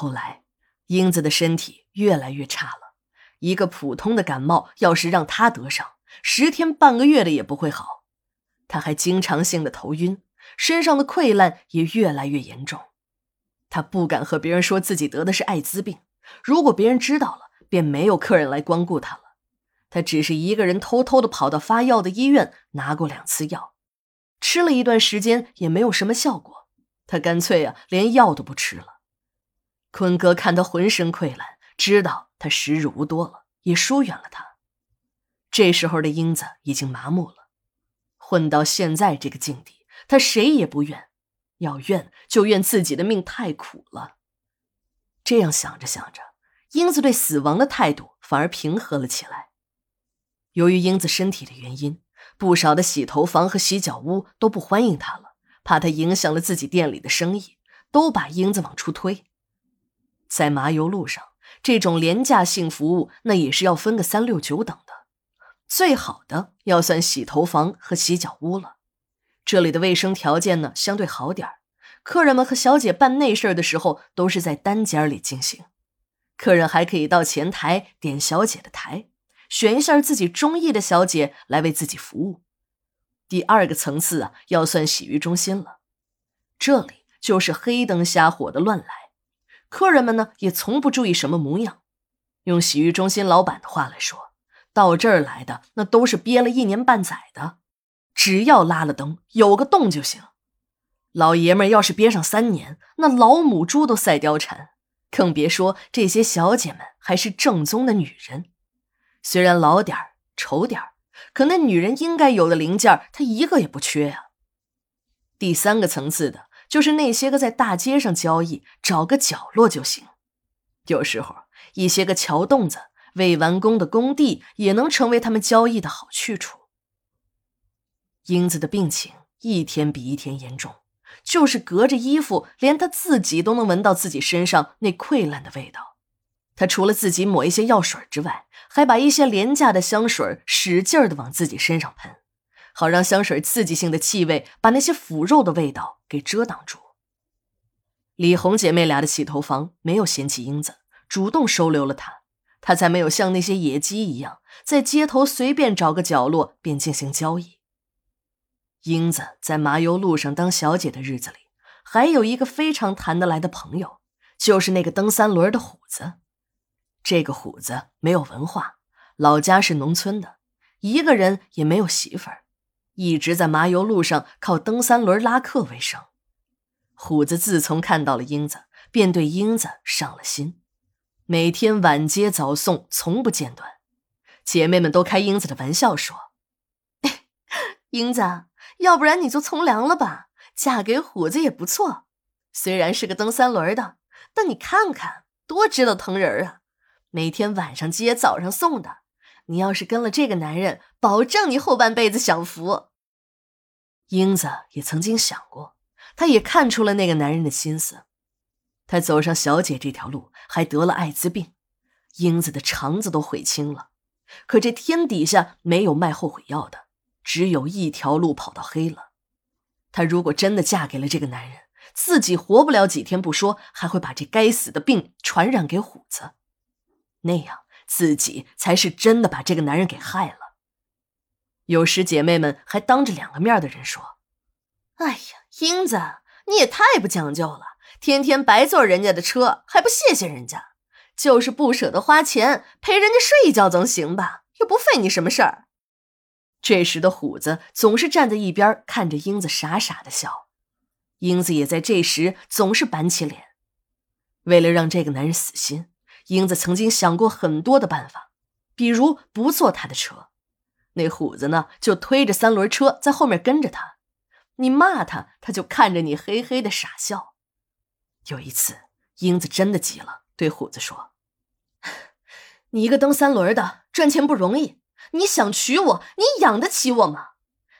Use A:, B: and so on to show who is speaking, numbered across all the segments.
A: 后来，英子的身体越来越差了。一个普通的感冒，要是让她得上，十天半个月的也不会好。她还经常性的头晕，身上的溃烂也越来越严重。她不敢和别人说自己得的是艾滋病，如果别人知道了，便没有客人来光顾她了。她只是一个人偷偷的跑到发药的医院拿过两次药，吃了一段时间也没有什么效果，她干脆啊连药都不吃了。坤哥看他浑身溃烂，知道他时日无多了，也疏远了他。这时候的英子已经麻木了，混到现在这个境地，他谁也不怨，要怨就怨自己的命太苦了。这样想着想着，英子对死亡的态度反而平和了起来。由于英子身体的原因，不少的洗头房和洗脚屋都不欢迎她了，怕她影响了自己店里的生意，都把英子往出推。在麻油路上，这种廉价性服务那也是要分个三六九等的。最好的要算洗头房和洗脚屋了，这里的卫生条件呢相对好点。客人们和小姐办内事的时候都是在单间里进行，客人还可以到前台点小姐的台，选一下自己中意的小姐来为自己服务。第二个层次啊，要算洗浴中心了，这里就是黑灯瞎火的乱来。客人们呢也从不注意什么模样，用洗浴中心老板的话来说，到这儿来的那都是憋了一年半载的，只要拉了灯，有个洞就行。老爷们要是憋上三年，那老母猪都赛貂蝉，更别说这些小姐们还是正宗的女人。虽然老点儿、丑点儿，可那女人应该有的零件，她一个也不缺呀。第三个层次的。就是那些个在大街上交易，找个角落就行。有时候，一些个桥洞子、未完工的工地也能成为他们交易的好去处。英子的病情一天比一天严重，就是隔着衣服，连她自己都能闻到自己身上那溃烂的味道。她除了自己抹一些药水之外，还把一些廉价的香水使劲的往自己身上喷。好让香水刺激性的气味把那些腐肉的味道给遮挡住。李红姐妹俩的洗头房没有嫌弃英子，主动收留了她，她才没有像那些野鸡一样在街头随便找个角落便进行交易。英子在麻油路上当小姐的日子里，还有一个非常谈得来的朋友，就是那个蹬三轮的虎子。这个虎子没有文化，老家是农村的，一个人也没有媳妇儿。一直在麻油路上靠蹬三轮拉客为生。虎子自从看到了英子，便对英子上了心，每天晚接早送，从不间断。姐妹们都开英子的玩笑说：“英子，要不然你就从良了吧，嫁给虎子也不错。虽然是个蹬三轮的，但你看看多知道疼人啊！每天晚上接，早上送的。你要是跟了这个男人，保证你后半辈子享福。”英子也曾经想过，她也看出了那个男人的心思。她走上小姐这条路，还得了艾滋病，英子的肠子都悔青了。可这天底下没有卖后悔药的，只有一条路跑到黑了。她如果真的嫁给了这个男人，自己活不了几天不说，还会把这该死的病传染给虎子，那样自己才是真的把这个男人给害了。有时姐妹们还当着两个面的人说：“哎呀，英子，你也太不讲究了，天天白坐人家的车还不谢谢人家，就是不舍得花钱陪人家睡一觉总行吧？又不费你什么事儿。”这时的虎子总是站在一边看着英子傻傻的笑，英子也在这时总是板起脸。为了让这个男人死心，英子曾经想过很多的办法，比如不坐他的车。那虎子呢，就推着三轮车在后面跟着他。你骂他，他就看着你嘿嘿的傻笑。有一次，英子真的急了，对虎子说：“你一个蹬三轮的，赚钱不容易。你想娶我，你养得起我吗？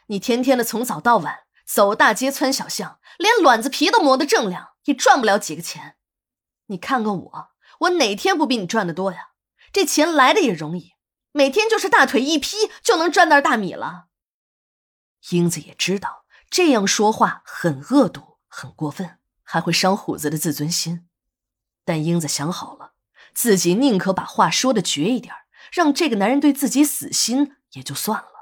A: 你天天的从早到晚走大街穿小巷，连卵子皮都磨得锃亮，也赚不了几个钱。你看看我，我哪天不比你赚的多呀？这钱来的也容易。”每天就是大腿一劈就能赚袋大米了。英子也知道这样说话很恶毒、很过分，还会伤虎子的自尊心。但英子想好了，自己宁可把话说的绝一点，让这个男人对自己死心也就算了。